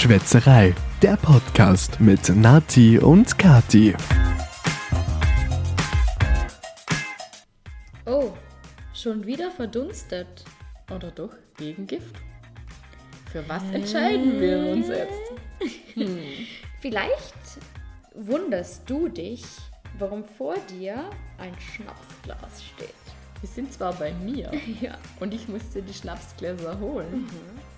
Schwätzerei, der Podcast mit Nati und Kati. Oh, schon wieder verdunstet. Oder doch Gegengift? Für was entscheiden wir uns jetzt? Hm. Vielleicht wunderst du dich, warum vor dir ein Schnapsglas steht. Die sind zwar bei mir Ja. und ich musste die Schnapsgläser holen,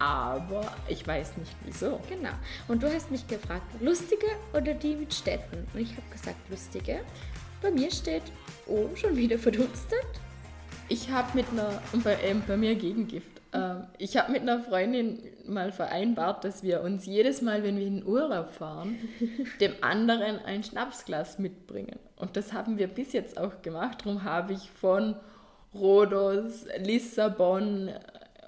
aber ich weiß nicht wieso. Genau. Und du hast mich gefragt, lustige oder die mit Städten? Und ich habe gesagt, lustige. Bei mir steht, oh, schon wieder verdunstet. Ich habe mit einer, bei, ähm, bei mir Gegengift, ähm, ich habe mit einer Freundin mal vereinbart, dass wir uns jedes Mal, wenn wir in den Urlaub fahren, dem anderen ein Schnapsglas mitbringen. Und das haben wir bis jetzt auch gemacht. Darum habe ich von Rhodos, Lissabon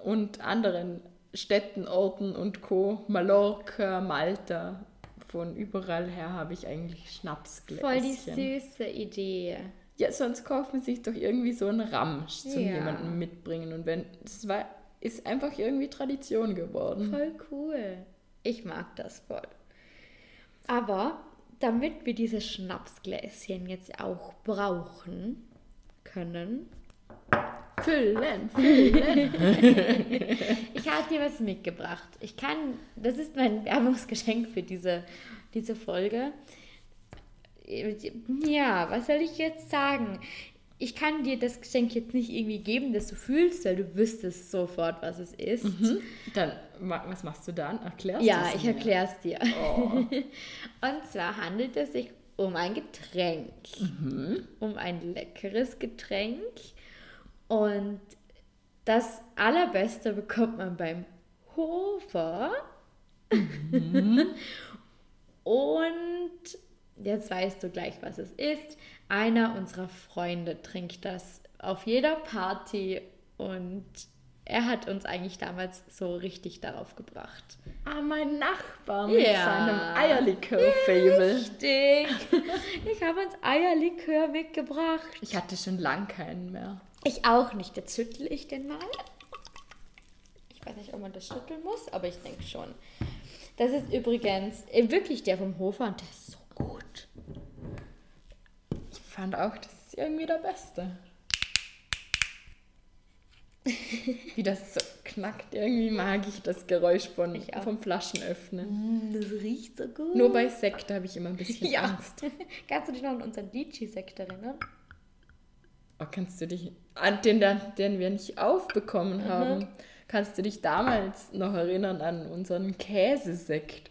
und anderen Städten, Orten und Co., Mallorca, Malta, von überall her habe ich eigentlich Schnapsgläschen. Voll die süße Idee. Ja, sonst kauft man sich doch irgendwie so einen Ramsch zum Ja. jemanden mitbringen. Und wenn, das war, ist einfach irgendwie Tradition geworden. Voll cool. Ich mag das voll. Aber damit wir diese Schnapsgläschen jetzt auch brauchen können, Füllen, füllen. ich habe dir was mitgebracht. Ich kann, das ist mein Werbungsgeschenk für diese, diese Folge. Ja, was soll ich jetzt sagen? Ich kann dir das Geschenk jetzt nicht irgendwie geben, das du fühlst, weil du wüsstest sofort, was es ist. Dann, ma- was machst du dann? Erklärst Ja, du's ich mir? erkläre es dir. Oh. Und zwar handelt es sich um ein Getränk. Mhm. Um ein leckeres Getränk. Und das Allerbeste bekommt man beim Hofer. Mhm. Und jetzt weißt du gleich, was es ist. Einer unserer Freunde trinkt das auf jeder Party und er hat uns eigentlich damals so richtig darauf gebracht. Ah, mein Nachbar mit Ja. seinem Eierlikör-Fable. Richtig. Ich habe uns Eierlikör mitgebracht. Ich hatte schon lang keinen mehr. Ich auch nicht. Jetzt schüttle ich den mal. Ich weiß nicht, ob man das schütteln muss, aber ich denke schon. Das ist übrigens äh, wirklich der vom Hofer und der ist so gut. Ich fand auch, das ist irgendwie der Beste. Wie das so knackt, irgendwie mag ich das Geräusch von, Ich vom Flaschenöffnen. Das riecht so gut. Nur bei Sekt habe ich immer ein bisschen ja. Angst. Kannst du dich noch an unseren Litchi-Sekt erinnern? Oh, kannst du dich an den, den wir nicht aufbekommen haben, kannst du dich damals noch erinnern an unseren Käsesekt?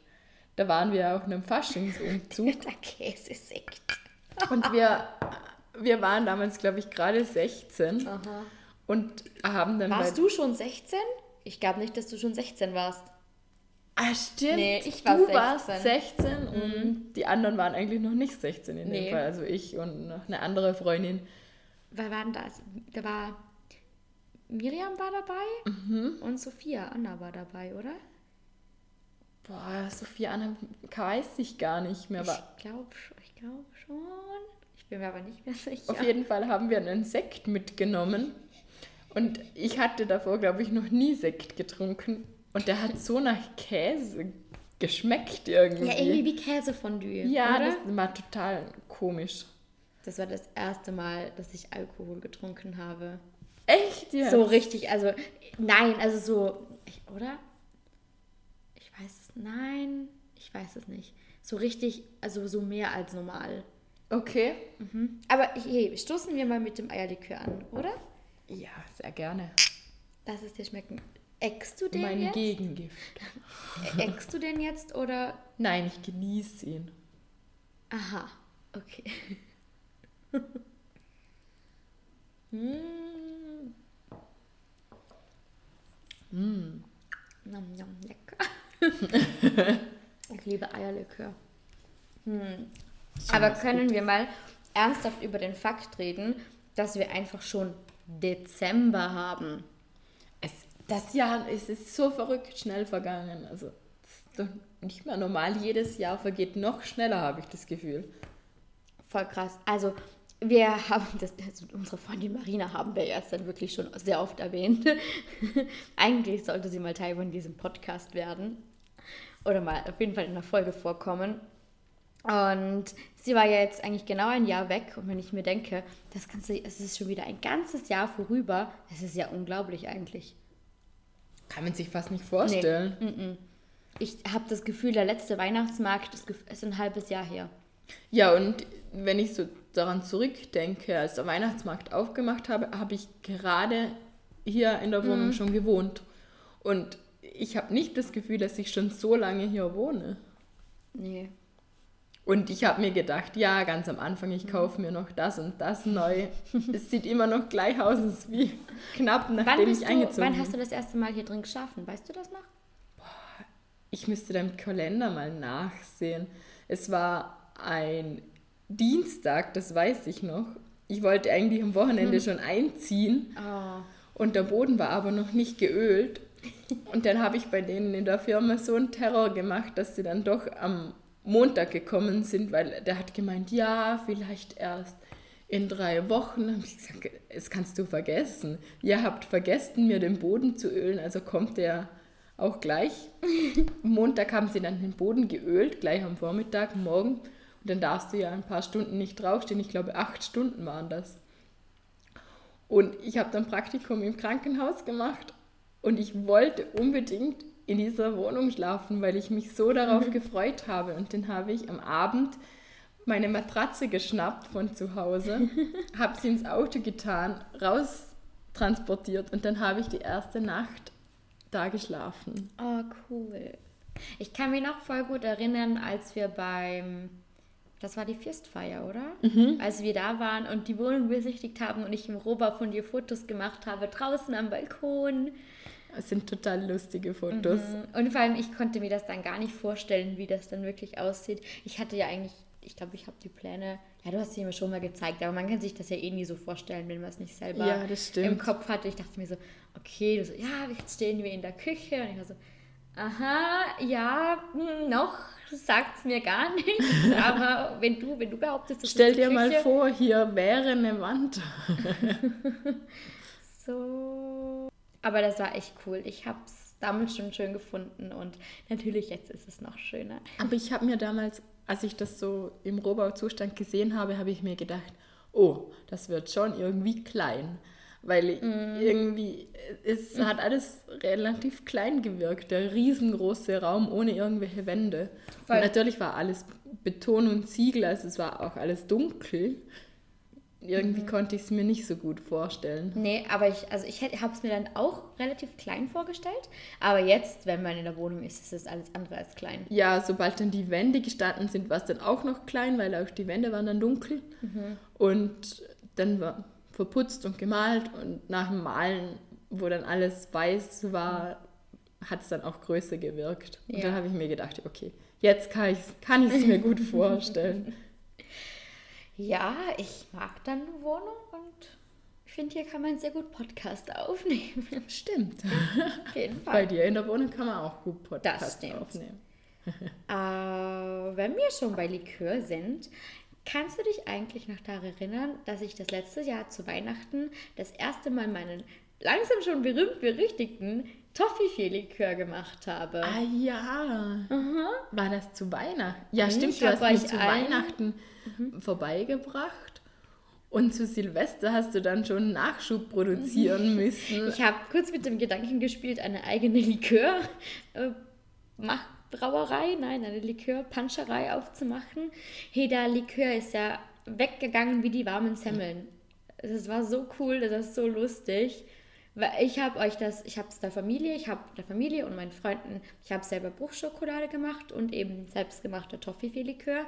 Da waren wir auf einem Faschingsumzug Der Käsesekt. und wir, wir waren damals, glaube ich, gerade 16 Aha. und haben dann Warst du schon 16? Ich glaube nicht, dass du schon 16 warst. Ah, stimmt. Nee, ich war du 16. warst 16 und die anderen waren eigentlich noch nicht 16 in Nee. dem Fall. Also ich und noch eine andere Freundin. Wer war denn das? Da war Miriam war dabei und Sophia, Anna war dabei, oder? Boah, Sophia Anna weiß ich gar nicht mehr. Ich glaube ich glaub schon. Ich bin mir aber nicht mehr sicher. Auf jeden Fall haben wir einen Sekt mitgenommen. Und ich hatte davor, glaube ich, noch nie Sekt getrunken. Und der hat so nach Käse geschmeckt irgendwie. ja, irgendwie wie Käsefondue, Ja, oder? das war total komisch. Das war das erste Mal, dass ich Alkohol getrunken habe. Echt jetzt? So richtig, also nein, also so, ich, oder? Ich weiß es, nein, ich weiß es nicht. So richtig, also so mehr als normal. Okay. Aber hey, stoßen wir mal mit dem Eierlikör an, oder? Ja, sehr gerne. Lass es dir schmecken. Eckst du den Mein jetzt? Gegengift. Eckst du den jetzt oder? Nein, ich genieße ihn. Aha, okay. Mm. Mm. Nom, nom, lecker. ich liebe Eierlikör. Hm. Aber können wir mal ernsthaft über den Fakt reden, dass wir einfach schon Dezember haben? Es, das Jahr es ist so verrückt schnell vergangen. Also, das ist doch nicht mehr normal. Jedes Jahr vergeht noch schneller, habe ich das Gefühl. Voll krass. Also, wir haben das, also unsere Freundin Marina haben wir jetzt dann wirklich schon sehr oft erwähnt. Eigentlich sollte sie mal Teil von diesem Podcast werden. Oder mal auf jeden Fall in einer Folge vorkommen. Und sie war ja jetzt eigentlich genau ein Jahr weg. Und wenn ich mir denke, das Ganze, es ist schon wieder ein ganzes Jahr vorüber, das ist ja unglaublich eigentlich. Kann man sich fast nicht vorstellen. Nee, mm -mm. Ich habe das Gefühl, der letzte Weihnachtsmarkt ist, ist ein halbes Jahr her. Ja, und wenn ich so daran zurückdenke, als der Weihnachtsmarkt aufgemacht habe, habe ich gerade hier in der Wohnung mhm. schon gewohnt. Und ich habe nicht das Gefühl, dass ich schon so lange hier wohne. Nee. Und ich habe mir gedacht, ja, ganz am Anfang, ich kaufe mir noch das und das neu. es sieht immer noch gleich aus wie knapp nachdem ich eingezogen bin. Wann hast du das erste Mal hier drin geschlafen? Weißt du das noch? Boah, ich müsste deinem Kalender mal nachsehen. Es war ein Dienstag, das weiß ich noch. Ich wollte eigentlich am Wochenende hm. schon einziehen. Oh. Und der Boden war aber noch nicht geölt. Und dann habe ich bei denen in der Firma so einen Terror gemacht, dass sie dann doch am Montag gekommen sind, weil der hat gemeint, ja, vielleicht erst in drei Wochen. Habe ich gesagt, das kannst du vergessen. Ihr habt vergessen, mir den Boden zu ölen, also kommt der auch gleich. Montag haben sie dann den Boden geölt, gleich am Vormittag, morgen. Und dann darfst du ja ein paar Stunden nicht draufstehen. Ich glaube, acht Stunden waren das. Und ich habe dann Praktikum im Krankenhaus gemacht und ich wollte unbedingt in dieser Wohnung schlafen, weil ich mich so darauf gefreut habe. Und dann habe ich am Abend meine Matratze geschnappt von zu Hause, habe sie ins Auto getan, raus transportiert und dann habe ich die erste Nacht da geschlafen. Oh, cool. Ich kann mich noch voll gut erinnern, als wir beim, das war die Festfeier, oder? Mhm. Als wir da waren und die Wohnung besichtigt haben und ich im Roba von dir Fotos gemacht habe, draußen am Balkon. Es sind total lustige Fotos. Mhm. Und vor allem, ich konnte mir das dann gar nicht vorstellen, wie das dann wirklich aussieht. Ich hatte ja eigentlich, ich glaube, ich habe die Pläne, ja, du hast sie mir schon mal gezeigt, aber man kann sich das ja eh nie so vorstellen, wenn man es nicht selber ja, im Kopf hatte. Ich dachte mir so, okay, du so, ja, jetzt stehen wir in der Küche. Und ich war so, aha, ja, hm, noch sagt es mir gar nichts, aber wenn du, wenn du behauptest, das Stell dir Küche, mal vor, hier wäre eine Wand. so. Aber das war echt cool. Ich habe es damals schon schön gefunden und natürlich jetzt ist es noch schöner. Aber ich habe mir damals, als ich das so im Rohbauzustand gesehen habe, habe ich mir gedacht, oh, das wird schon irgendwie klein. Weil mm. irgendwie, es hat alles relativ klein gewirkt. Der riesengroße Raum ohne irgendwelche Wände. Voll. Und natürlich war alles Beton und Ziegel, also es war auch alles dunkel irgendwie mhm. konnte ich es mir nicht so gut vorstellen. Nee, aber ich, also ich habe es mir dann auch relativ klein vorgestellt. Aber jetzt, wenn man in der Wohnung ist, ist es alles andere als klein. Ja, sobald dann die Wände gestanden sind, war es dann auch noch klein, weil auch die Wände waren dann dunkel. Mhm. Und dann war verputzt und gemalt und nach dem Malen, wo dann alles weiß war, hat es dann auch größer gewirkt. Und ja. dann habe ich mir gedacht, okay, jetzt kann ich es kann mir gut vorstellen. Ja, ich mag dann eine Wohnung und ich finde, hier kann man sehr gut Podcast aufnehmen. Stimmt. Auf jeden Fall. Bei dir in der Wohnung kann man auch gut Podcast aufnehmen. äh, wenn wir schon bei Likör sind, kannst du dich eigentlich noch daran erinnern, dass ich das letzte Jahr zu Weihnachten das erste Mal meinen langsam schon berühmt berüchtigten Toffifee-Likör gemacht habe? Ah ja. Mhm. War das zu Weihnachten? Ja, mhm, stimmt. Du hast mich zu Weihnachten mhm. vorbeigebracht. Und zu Silvester hast du dann schon Nachschub produzieren müssen. Ich habe kurz mit dem Gedanken gespielt, eine eigene Likör äh, Brauerei, nein, eine Likör-Panscherei aufzumachen. Hey, der Likör ist ja weggegangen wie die warmen Semmeln. Das war so cool, das ist so lustig. Ich habe euch das, ich habe es der Familie, ich habe der Familie und meinen Freunden, ich habe selber Bruchschokolade gemacht und eben selbstgemachter Toffifee-Likör.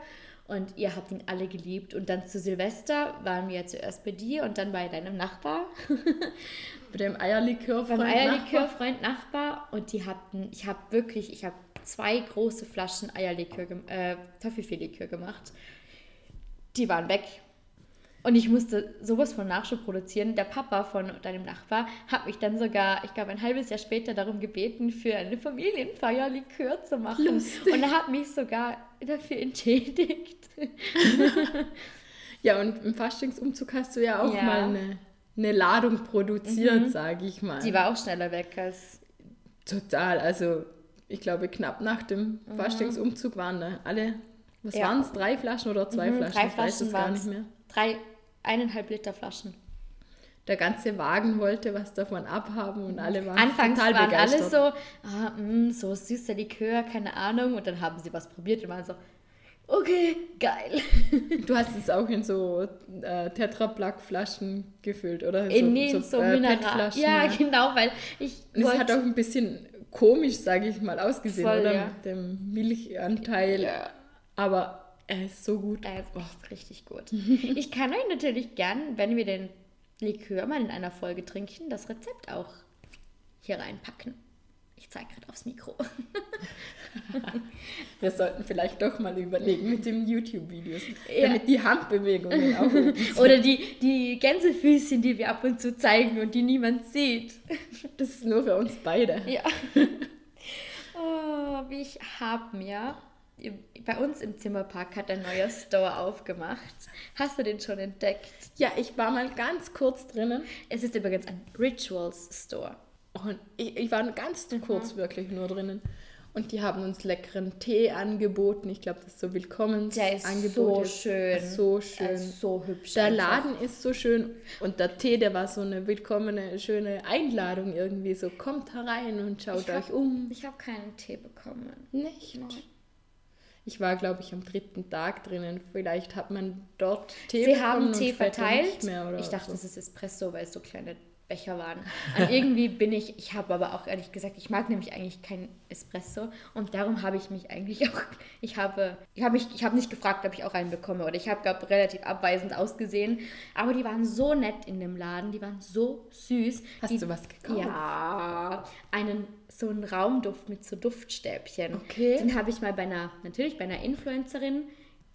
Und ihr habt ihn alle geliebt. Und dann zu Silvester waren wir zuerst bei dir und dann bei deinem Nachbar. bei dem Eierlikörfreund Beim Eierlikörfreund Nachbar. Und die hatten, ich habe wirklich, ich habe zwei große Flaschen Eierlikör, äh, Toffifee-Likör gemacht. Die waren weg. Und ich musste sowas von Nachschub produzieren. Der Papa von deinem Nachbar hat mich dann sogar, ich glaube, ein halbes Jahr später darum gebeten, für eine Familienfeier Likör zu machen. Lustig. Und er hat mich sogar dafür entschädigt. ja, und im Faschingsumzug hast du ja auch ja. mal eine, eine Ladung produziert, mhm. sage ich mal. Die war auch schneller weg als. Total, also ich glaube, knapp nach dem mhm. Faschlingsumzug waren da alle, was ja. waren es, drei Flaschen oder zwei mhm, Flaschen? Drei Flaschen ich weiß es gar nicht mehr. Drei, eineinhalb Liter Flaschen. Der ganze Wagen wollte was davon abhaben und alle waren Anfangs total waren begeistert. alle so, ah, mh, mm, so süßer Likör, keine Ahnung. Und dann haben sie was probiert und waren so, okay, geil. Du hast es auch in so äh, Tetra-Plack-Flaschen gefüllt, oder? In so, nee, so, so äh, Mineral. Ja, ja, genau, weil ich. Es hat auch ein bisschen komisch, sage ich mal, ausgesehen, Voll, oder? Ja. Mit dem Milchanteil. Ja. Aber er ist so gut. Er ist echt richtig gut. ich kann euch natürlich gern, wenn wir den Likör mal in einer Folge trinken, das Rezept auch hier reinpacken. Ich zeige gerade aufs Mikro. Wir sollten vielleicht doch mal überlegen mit den YouTube-Videos, ja. damit die Handbewegungen auch. Oder die, die Gänsefüßchen, die wir ab und zu zeigen und die niemand sieht. Das ist nur für uns beide. Ja. Oh, ich habe mir bei uns im Zimmerpark hat ein neuer Store aufgemacht. Hast du den schon entdeckt? Ja, ich war mal ganz kurz drinnen. Es ist übrigens ein Rituals Store. Und ich, ich war ganz mhm. kurz wirklich nur drinnen. Und die haben uns leckeren Tee angeboten. Ich glaube, das ist so willkommen. Der ist Angebot so ist schön. So schön. Ist so hübsch. Der einfach. Laden ist so schön. Und der Tee, der war so eine willkommene, schöne Einladung irgendwie. So, kommt herein und schaut hab, euch um. Ich habe keinen Tee bekommen. Nicht? Nein. Ich war, glaube ich, am dritten Tag drinnen. Vielleicht hat man dort Tee Sie haben Tee verteilt. ich dachte, so. es ist Espresso, weil es so kleine Becher waren. Und irgendwie bin ich, ich habe aber auch ehrlich gesagt, ich mag nämlich eigentlich kein Espresso und darum habe ich mich eigentlich auch, ich habe, ich habe mich, ich habe nicht gefragt, ob ich auch einen bekomme oder ich habe, glaube relativ abweisend ausgesehen, aber die waren so nett in dem Laden, die waren so süß. Hast die, du was gekauft? Ja, einen, so einen Raumduft mit so Duftstäbchen. Okay. Den habe ich mal bei einer, natürlich bei einer Influencerin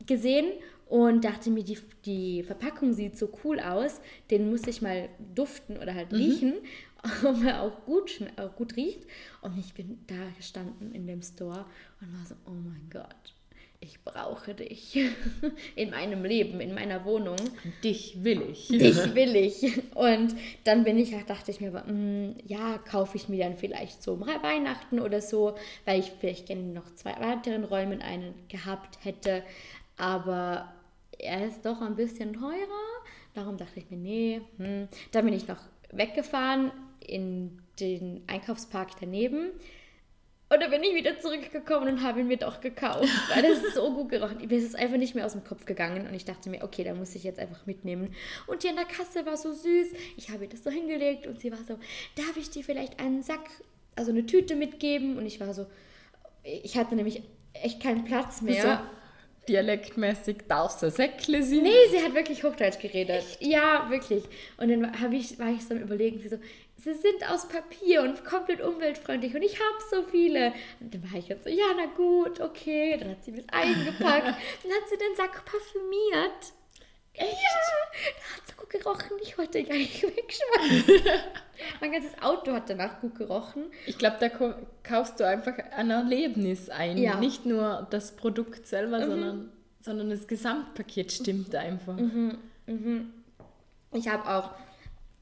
gesehen und dachte mir, die, die Verpackung sieht so cool aus, den muss ich mal duften oder halt mhm. riechen, ob er auch gut, auch gut riecht. Und ich bin da gestanden in dem Store und war so, oh mein Gott, ich brauche dich in meinem Leben, in meiner Wohnung. Dich will ich. Dich will ich. Und dann bin ich, dachte ich mir, mm, ja, kaufe ich mir dann vielleicht so um Weihnachten oder so, weil ich vielleicht gerne noch zwei weiteren Räume einen gehabt hätte. Aber er ist doch ein bisschen teurer. Darum dachte ich mir, nee. Hm. Dann bin ich noch weggefahren in den Einkaufspark daneben. Und dann bin ich wieder zurückgekommen und habe ihn mir doch gekauft, weil das so gut gerochen. Mir ist es einfach nicht mehr aus dem Kopf gegangen und ich dachte mir, okay, da muss ich jetzt einfach mitnehmen. Und die an der Kasse war so süß. Ich habe ihr das so hingelegt und sie war so, darf ich dir vielleicht einen Sack, also eine Tüte mitgeben? Und ich war so, ich hatte nämlich echt keinen Platz mehr. Dialektmäßig darfst du Säckle sein? Nee, sie hat wirklich Hochdeutsch geredet. Echt? Ja, wirklich. Und dann ich, war ich so am überlegen, sie so, sie sind aus Papier und komplett umweltfreundlich und ich habe so viele. Und dann war ich jetzt so, ja, na gut, okay. Dann hat sie mit eingepackt. dann hat sie den Sack parfümiert. Echt? Ja, da hat es gut gerochen. Ich wollte gar nicht wegschmeißen. mein ganzes Auto hat danach gut gerochen. Ich glaube, da kaufst du einfach ein Erlebnis ein. Ja. Nicht nur das Produkt selber, mhm. sondern, sondern das Gesamtpaket stimmt einfach. Mhm. Mhm. Ich habe auch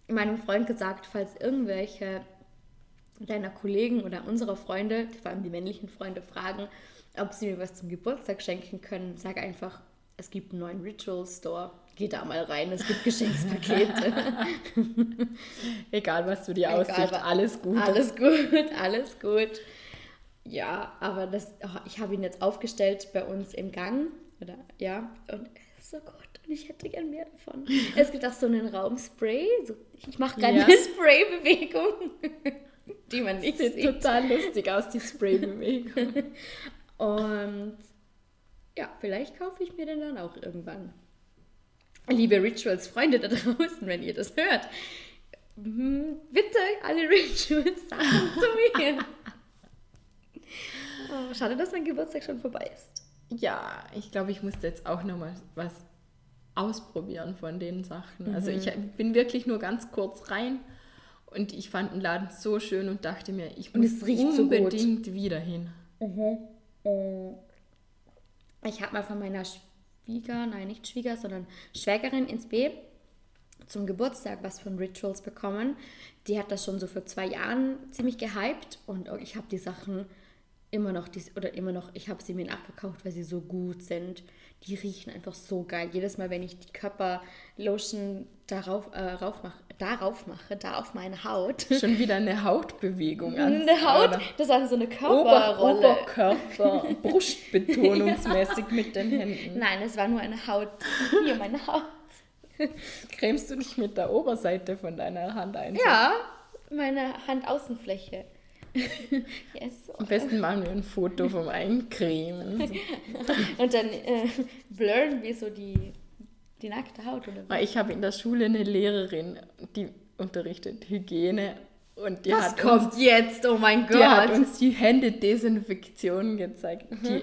meinem Freund gesagt, falls irgendwelche deiner Kollegen oder unserer Freunde, vor allem die männlichen Freunde, fragen, ob sie mir was zum Geburtstag schenken können, sag einfach, es gibt einen neuen Ritual Store. Geh da mal rein, es gibt Geschenkspakete. Egal, was du dir aussiehst, alles gut. Alles gut, alles gut. Ja, aber das, oh, ich habe ihn jetzt aufgestellt bei uns im Gang. Oder, ja, und es ist so gut. Und ich hätte gern mehr davon. es gibt auch so einen Raumspray. So, ich mache gerade ja. eine Spray-Bewegung, die man nicht sieht. Sieht total lustig aus, die Spray-Bewegung. und ja, vielleicht kaufe ich mir den dann auch irgendwann. Liebe Rituals-Freunde da draußen, wenn ihr das hört, hm, bitte alle Rituals sagen zu mir. Oh, schade, dass mein Geburtstag schon vorbei ist. Ja, ich glaube, ich musste jetzt auch noch mal was ausprobieren von den Sachen. Also mhm. Also ich bin wirklich nur ganz kurz rein und ich fand den Laden so schön und dachte mir, ich muss unbedingt so wieder hin. Mhm. mhm. Ich habe mal von meiner Schwieger, nein, nicht Schwieger, sondern Schwägerin ins B zum Geburtstag was von Rituals bekommen. Die hat das schon so vor zwei Jahren ziemlich gehypt und ich habe die Sachen immer noch, dies, oder immer noch, ich habe sie mir nachgekauft, weil sie so gut sind. Die riechen einfach so geil. Jedes Mal, wenn ich die Körperlotion darauf, äh, rauf mach, darauf mache, da auf meine Haut. Schon wieder eine Hautbewegung an. Eine Haut, das war so eine Körperrolle. Ober, Oberkörper, brustbetonungsmäßig mit den Händen. Nein, es war nur eine Haut. Hier, meine Haut. Cremst du dich mit der Oberseite von deiner Hand ein? Ja, meine Handaußenfläche. yes. Am besten machen wir ein Foto vom Eincremen. Und dann äh, blurren wir so die, die nackte Haut. Oder Weil Ich habe in der Schule eine Lehrerin, die unterrichtet Hygiene und die, Was hat kommt uns, jetzt? Oh mein die hat Gott. uns die Händedesinfektion gezeigt. Mhm. Die,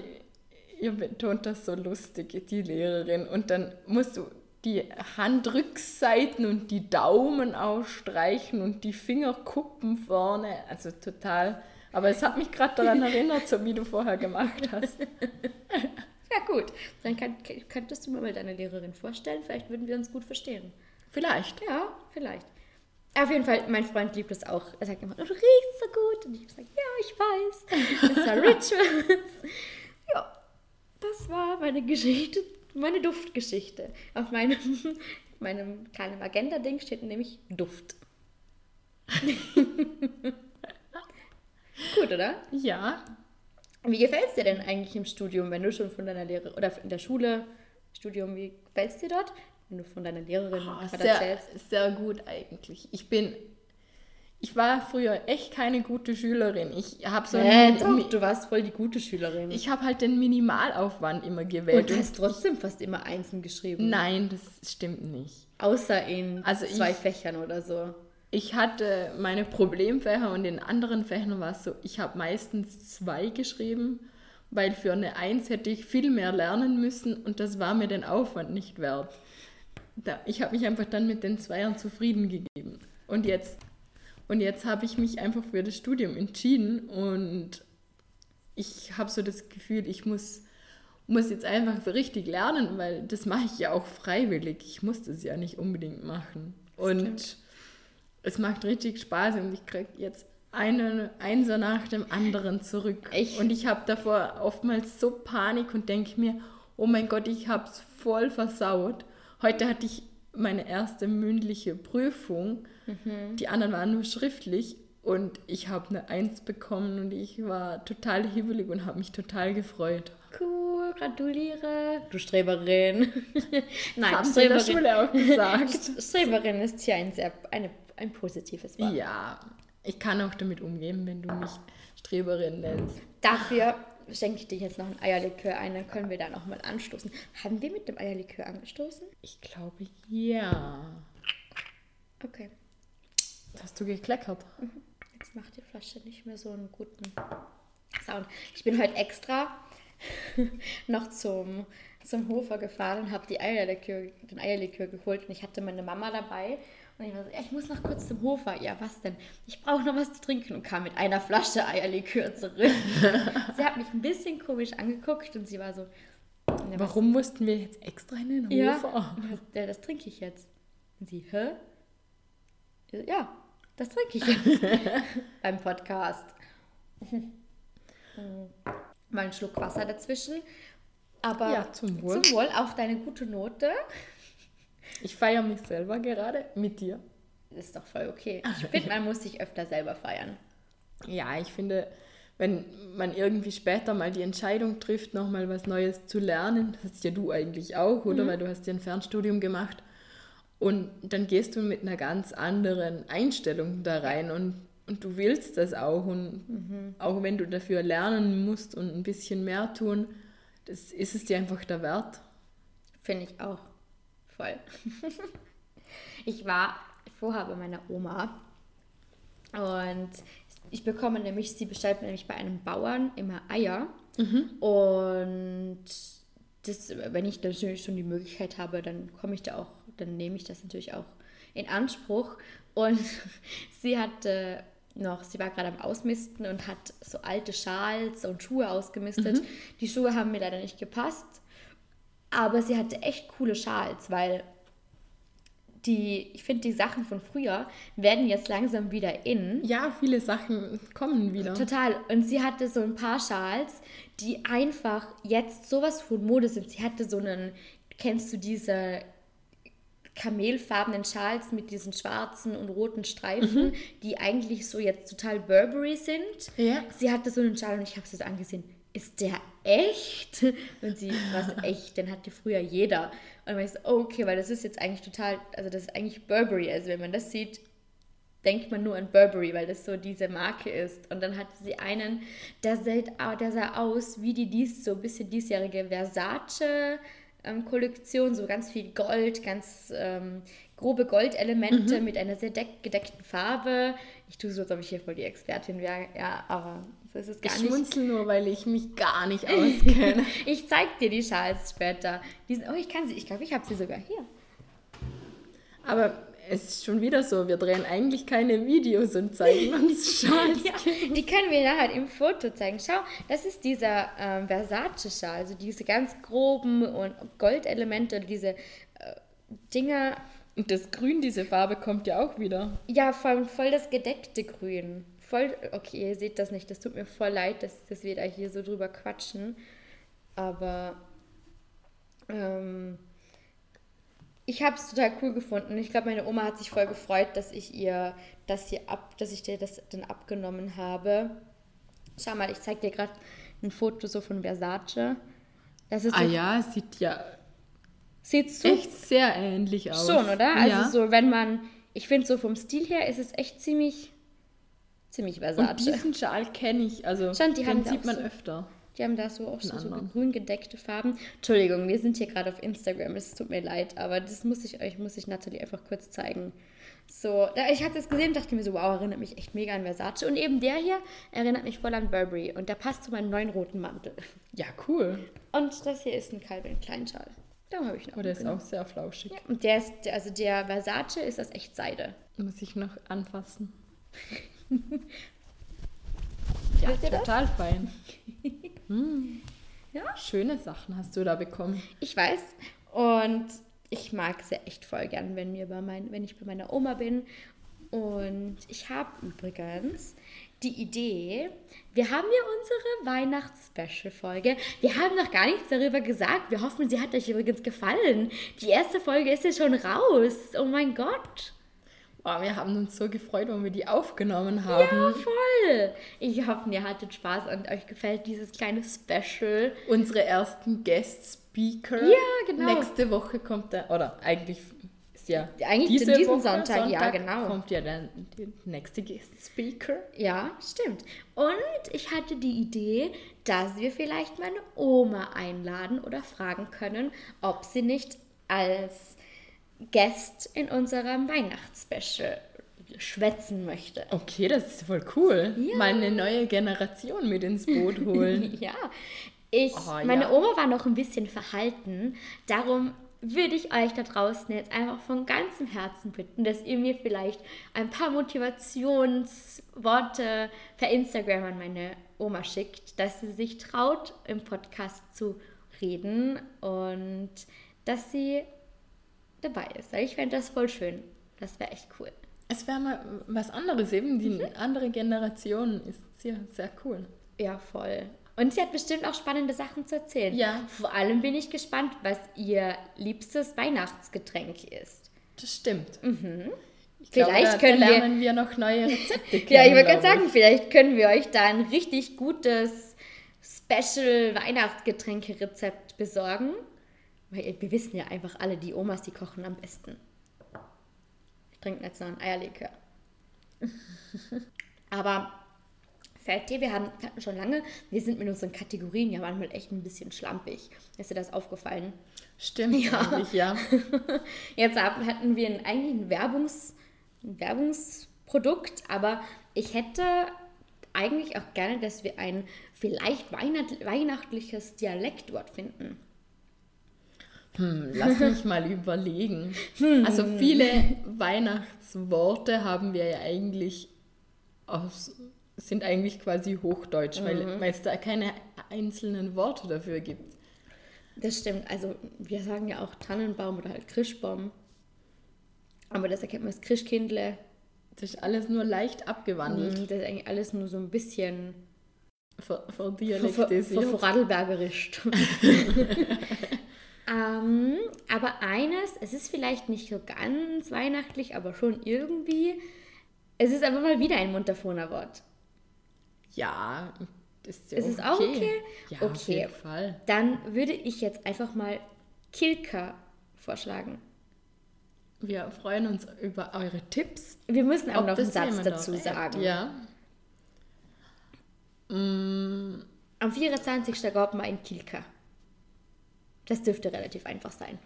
ihr betont das so lustig, die Lehrerin. Und dann musst du die Handrückseiten und die Daumen ausstreichen und die Fingerkuppen vorne. Also total. Aber es hat mich gerade daran erinnert, so wie du vorher gemacht hast. Ja gut, dann kann, könntest du mir mal deine Lehrerin vorstellen. Vielleicht würden wir uns gut verstehen. Vielleicht. Ja, vielleicht. Auf jeden Fall, mein Freund liebt es auch. Er sagt immer, du riechst so gut. Und ich sage, ja, ich weiß. Das war Rituals. ja, das war meine Geschichte, meine Duftgeschichte. Auf meinem, meinem kleinen Agenda-Ding steht nämlich Duft. gut, oder? Ja, Wie gefällt es dir denn eigentlich im Studium, wenn du schon von deiner Lehrerin, oder in der Schule, Studium, wie gefällt es dir dort, wenn du von deiner Lehrerin Oh, sehr, erzählst? sehr gut eigentlich. Ich bin, ich war früher echt keine gute Schülerin. Ich habe so, Äh, doch, du warst voll die gute Schülerin. ich habe halt den Minimalaufwand immer gewählt. und hast trotzdem fast immer Einsen geschrieben. Nein, das stimmt nicht. Außer in Also zwei ich- Fächern oder so. Ich hatte meine Problemfächer und in anderen Fächern war es so, ich habe meistens zwei geschrieben, weil für eine Eins hätte ich viel mehr lernen müssen und das war mir den Aufwand nicht wert. Da, ich habe mich einfach dann mit den Zweiern zufrieden gegeben. Und jetzt, und jetzt habe ich mich einfach für das Studium entschieden und ich habe so das Gefühl, ich muss, muss jetzt einfach richtig lernen, weil das mache ich ja auch freiwillig. Ich muss das ja nicht unbedingt machen. Und es macht richtig Spaß und ich kriege jetzt einen Einser nach dem anderen zurück. Ich- Und ich habe davor oftmals so Panik und denke mir, oh mein Gott, ich habe es voll versaut. Heute hatte ich meine erste mündliche Prüfung. Die anderen waren nur schriftlich und ich habe eine Eins bekommen und ich war total hibbelig und habe mich total gefreut. Cool, gratuliere. Du Streberin. Nein, haben sie in der Streberin, Schule auch gesagt. Streberin ist hier ein sehr eine, ein positives Wort. ja, ich kann auch damit umgehen, wenn du mich Streberin nennst. Dafür schenke ich dir jetzt noch ein Eierlikör ein, dann können wir da noch mal anstoßen. Haben wir mit dem Eierlikör angestoßen? Ich glaube, ja. Okay. Hast du gekleckert? Jetzt macht die Flasche nicht mehr so einen guten Sound. Ich bin heute extra noch zum, zum Hofer gefahren und habe Eierlikör, den Eierlikör geholt und ich hatte meine Mama dabei. Und ich war so, ja, ich muss noch kurz zum Hofer. Ja, was denn? Ich brauche noch was zu trinken und kam mit einer Flasche Eierlikör zurück. sie hat mich ein bisschen komisch angeguckt und sie war so, "Ja, was Warum mussten wir jetzt extra in den ja, Hofer? ja, das trinke ich jetzt. Und sie, hä? Ja, das trinke ich jetzt beim Podcast. Mal einen Schluck Wasser dazwischen. Aber Ja, zum Wohl. Zum Wohl auf deine gute Note. Ich feiere mich selber gerade mit dir. Das ist doch voll okay. Ich finde, man muss sich öfter selber feiern. Ja, ich finde, wenn man irgendwie später mal die Entscheidung trifft, nochmal was Neues zu lernen, das hast ja du eigentlich auch, oder? Weil du hast ja ein Fernstudium gemacht. Und dann gehst du mit einer ganz anderen Einstellung da rein und, und du willst das auch. Und auch wenn du dafür lernen musst und ein bisschen mehr tun, das ist es dir einfach der Wert. Finde ich auch. Voll. ich war vorher bei meiner Oma und ich bekomme nämlich, sie bestellt nämlich bei einem Bauern immer Eier. Und das, wenn ich natürlich schon die Möglichkeit habe, dann komme ich da auch, dann nehme ich das natürlich auch in Anspruch. Und sie hatte noch, sie war gerade am Ausmisten und hat so alte Schals und Schuhe ausgemistet. Die Schuhe haben mir leider nicht gepasst. Aber sie hatte echt coole Schals, weil die, ich finde, die Sachen von früher werden jetzt langsam wieder in. Ja, viele Sachen kommen wieder. Total. Und sie hatte so ein paar Schals, die einfach jetzt sowas von Mode sind. Sie hatte so einen, kennst du diese kamelfarbenen Schals mit diesen schwarzen und roten Streifen, die eigentlich so jetzt total Burberry sind. Ja. Sie hatte so einen Schal und ich habe sie so angesehen. Ist der echt? Und sie war echt, den hatte früher jeder. Und dann war ich so, okay, weil das ist jetzt eigentlich total, also das ist eigentlich Burberry. Also wenn man das sieht, denkt man nur an Burberry, weil das so diese Marke ist. Und dann hatte sie einen, der, sieht, der sah aus wie die dies, so ein bisschen diesjährige Versace-Kollektion, so ganz viel Gold, ganz ähm, grobe Goldelemente mit einer sehr deck gedeckten Farbe. Ich tue so, als ob ich hier voll die Expertin wäre, ja, aber so ist es gar Ich nicht. schmunzel nur, weil ich mich gar nicht auskenne. Ich zeig dir die Schals später. Die sind, oh, ich kann sie, ich glaube, ich habe sie sogar hier. Aber es ist schon wieder so, wir drehen eigentlich keine Videos und zeigen uns Schals. Ja, die können wir nachher im Foto zeigen. Schau, das ist dieser ähm, Versace-Schal, also diese ganz groben und Goldelemente, diese äh, Dinger. Und das Grün, diese Farbe, kommt ja auch wieder. Ja, voll, voll das gedeckte Grün. Voll, okay, ihr seht das nicht, das tut mir voll leid, dass, dass wir da hier so drüber quatschen. Aber ähm, ich habe es total cool gefunden. Ich glaube, meine Oma hat sich voll gefreut, dass ich ihr das hier ab, dass ich dir das dann abgenommen habe. Schau mal, ich zeige dir gerade ein Foto so von Versace. Das ist Ah so, ja, es sieht ja sieht so echt sehr ähnlich aus. schon, oder? Also ja. so, wenn man, ich finde so vom Stil her ist es echt ziemlich, ziemlich Versace. Und diesen Schal kenne ich, also Schon, die den sieht man so- öfter. Die haben da so auch so, so grün gedeckte Farben. Entschuldigung, wir sind hier gerade auf Instagram. Es tut mir leid, aber das muss ich euch, muss ich Natalie einfach kurz zeigen. So, da- ich habe das gesehen und dachte mir so, wow, erinnert mich echt mega an Versace. Und eben der hier erinnert mich voll an Burberry. Und der passt zu meinem neuen roten Mantel. Ja, cool. Und das hier ist ein Calvin Klein Schal. Darum habe ich noch. Oh, der ist auch sehr flauschig. Ja, und der ist, der- also der Versace ist aus echt Seide. Muss ich noch anfassen. Ja, das? total fein. Hm. Ja. Schöne Sachen hast du da bekommen. Ich weiß. Und ich mag es ja echt voll gern, wenn, wir bei mein, wenn ich bei meiner Oma bin. Und ich habe übrigens die Idee, wir haben ja unsere Weihnachts-Special-Folge. Wir haben noch gar nichts darüber gesagt. Wir hoffen, sie hat euch übrigens gefallen. Die erste Folge ist ja schon raus. Oh mein Gott. Wow, wir haben uns so gefreut, wenn wir die aufgenommen haben. Ja, voll. Ich hoffe, ihr hattet Spaß und euch gefällt dieses kleine Special. Unsere ersten Guest Speaker. Ja, genau. Nächste Woche kommt der, oder eigentlich ist ja Eigentlich diese diesen Woche, Sonntag, ja, genau. Kommt ja dann der nächste Guest Speaker. Ja, stimmt. Und ich hatte die Idee, dass wir vielleicht meine Oma einladen oder fragen können, ob sie nicht als Guest in unserem Weihnachtsspecial schwätzen möchte. Okay, das ist voll cool. Ja. Mal eine neue Generation mit ins Boot holen. Ja, ich, Oh, meine ja. Oma war noch ein bisschen verhalten, darum würde ich euch da draußen jetzt einfach von ganzem Herzen bitten, dass ihr mir vielleicht ein paar Motivationsworte per Instagram an meine Oma schickt, dass sie sich traut, im Podcast zu reden und dass sie dabei ist. Weil ich fände das voll schön. Das wäre echt cool. es wäre mal was anderes, eben die Mhm. andere Generation ist sehr, sehr cool. Ja, voll. Und sie hat bestimmt auch spannende Sachen zu erzählen. Ja. Vor allem bin ich gespannt, was ihr liebstes Weihnachtsgetränk ist. Das stimmt. Ich Mhm. Vielleicht da, können da wir- lernen wir noch neue Rezepte kennen. Ja, ich wollte gerade sagen, vielleicht können wir euch da ein richtig gutes Special Weihnachtsgetränke-Rezept besorgen. Weil wir wissen ja einfach alle, die Omas, die kochen am besten. Wir trinken jetzt noch einen Eierlikör. Aber fällt dir, wir hatten, schon lange, wir sind mit unseren Kategorien ja manchmal echt ein bisschen schlampig. Ist dir das aufgefallen? Stimmt, Ja. ja. Jetzt hatten wir ein, eigentlich ein, Werbungs, ein Werbungsprodukt, aber ich hätte eigentlich auch gerne, dass wir ein vielleicht weihnacht, weihnachtliches Dialektwort finden. Hm, lass mich mal überlegen. Hm. Also viele Weihnachtsworte haben wir ja eigentlich aus, sind eigentlich quasi Hochdeutsch, Mhm. weil, weil es da keine einzelnen Worte dafür gibt. Das stimmt. Also wir sagen ja auch Tannenbaum oder halt Krischbaum. Aber das erkennt man das Christkindle. Das ist alles nur leicht abgewandelt. Das ist eigentlich alles nur so ein bisschen Ver ver- ver- verdialektisiert. ver- vorarlbergerisch. ähm, aber eines, es ist vielleicht nicht so ganz weihnachtlich, aber schon irgendwie. Es ist aber mal wieder ein munterphoner Wort. Ja, das ist ja Ist es auch okay? Ja, auf Okay. jeden Fall. Dann würde ich jetzt einfach mal Kilka vorschlagen. Wir freuen uns über eure Tipps. Wir müssen auch noch einen Satz dazu auch- sagen. Ja. Mm, Am 24. gab man ein Kilka. Das dürfte relativ einfach sein.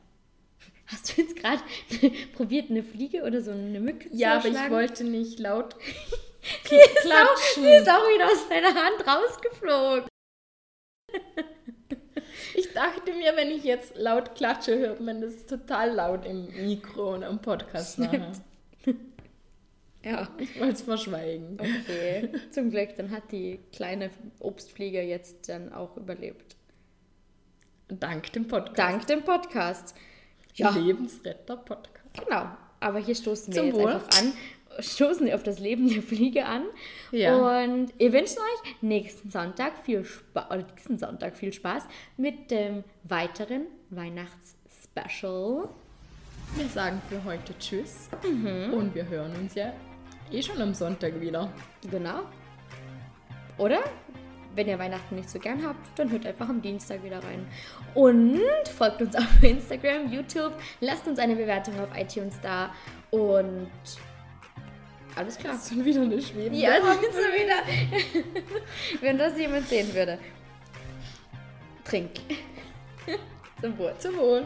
Hast du jetzt gerade probiert, eine Fliege oder so eine Mücke ja, zu aber ich wollte nicht laut Sie ist, auch, klatschen. sie ist auch wieder aus deiner Hand rausgeflogen. Ich dachte mir, wenn ich jetzt laut klatsche, hört man das total laut im Mikro und am Podcast nachher. Ja, Ich wollte es verschweigen. okay. Zum Glück, dann hat die kleine Obstfliege jetzt dann auch überlebt. Dank dem Podcast. Dank dem Podcast. Ja, Lebensretter-Podcast. genau. Aber hier stoßen wir Zum jetzt Wohl. einfach an. Stoßen wir auf das Leben der Fliege an. Ja. Und wir wünschen euch nächsten Sonntag viel Spaß, oder diesen Sonntag viel Spaß mit dem weiteren Weihnachts-Special. Wir sagen für heute Tschüss Mhm. und wir hören uns ja eh schon am Sonntag wieder. Genau. Oder? Wenn ihr Weihnachten nicht so gern habt, dann hört einfach am Dienstag wieder rein. Und folgt uns auf Instagram, YouTube, lasst uns eine Bewertung auf iTunes da und alles klar. Das ist schon wieder eine schwebende. Ja, das ist so wieder. Wenn das jemand sehen würde. Trink. Zum Wohl. Zum Wohl.